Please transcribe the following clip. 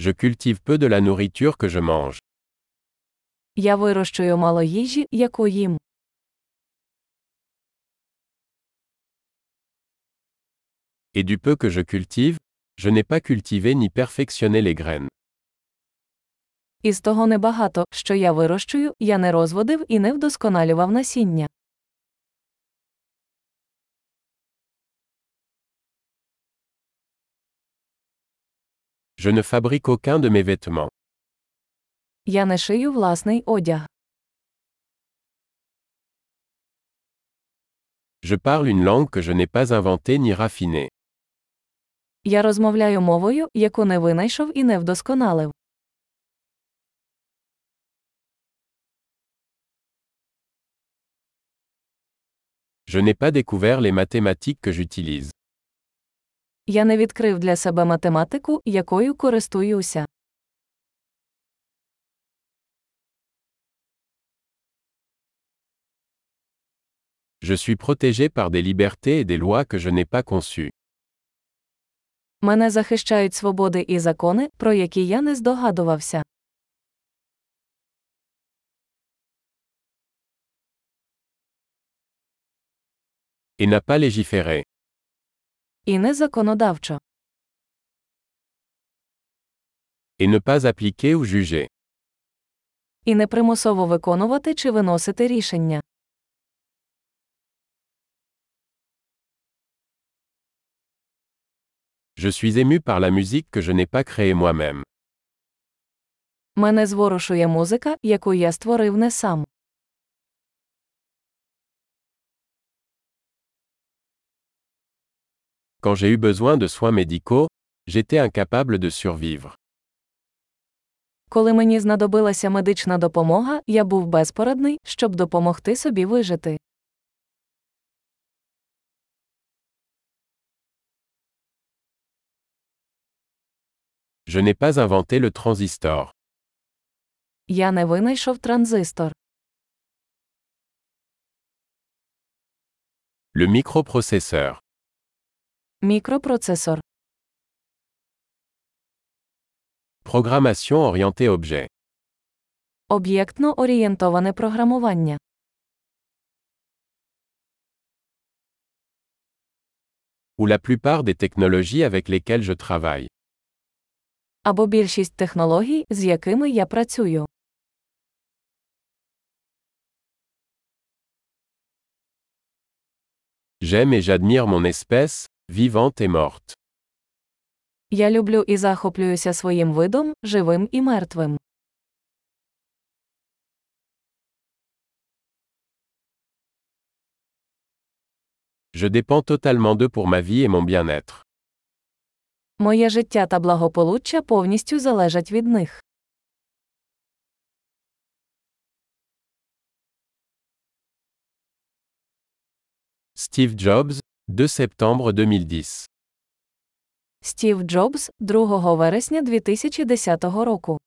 Je cultive peu de la nourriture que je mange. Я вирощую мало їжі, яку їм. Et du peu que je cultive, je n'ai pas cultivé ni perfectionné les graines. Із того небагато, що я вирощую, я не розводив і не вдосконалював насіння. Je ne fabrique aucun de mes vêtements. Я не шию власний одяг. Je parle une langue que je n'ai pas inventée ni raffinée. Я розмовляю мовою, яку не винайшов і не вдосконалив. Je n'ai pas découvert les mathématiques que j'utilise. Я не відкрив для себе математику, якою користуюся. Je suis protégé par des libertés et des lois que je n'ai pas conçues. Мене захищають свободи і закони, про які я не здогадувався. Et n'a pas légiféré. І не законодавчо. Et ne pas appliquer ou juger. І не примусово виконувати чи виносити рішення. Je suis ému par la musique que je n'ai pas créée moi-même. Мене зворушує музика, яку я створив не сам. Quand j'ai eu besoin de soins médicaux, j'étais incapable de survivre. Коли мені знадобилася медична допомога, я був безпорадний, щоб допомогти собі вижити. Je n'ai pas inventé le transistor. Я не винайшов транзистор. Le microprocesseur. Мікропроцесор. Programmation orientée objet. Об'єктно орієнтоване програмування. Ou la plupart des technologies avec lesquelles je travaille. Або більшість технологій, з якими я працюю. J'aime et j'admire mon espèce, vivante et morte. Я люблю і захоплююся своїм видом, живим і мертвим. Je dépends totalement d'eux pour ma vie et mon bien-être. Моє життя та благополуччя повністю залежать від них. Steve Jobs, 2 septembre 2010. Стів Джобс, 2 вересня 2010 року.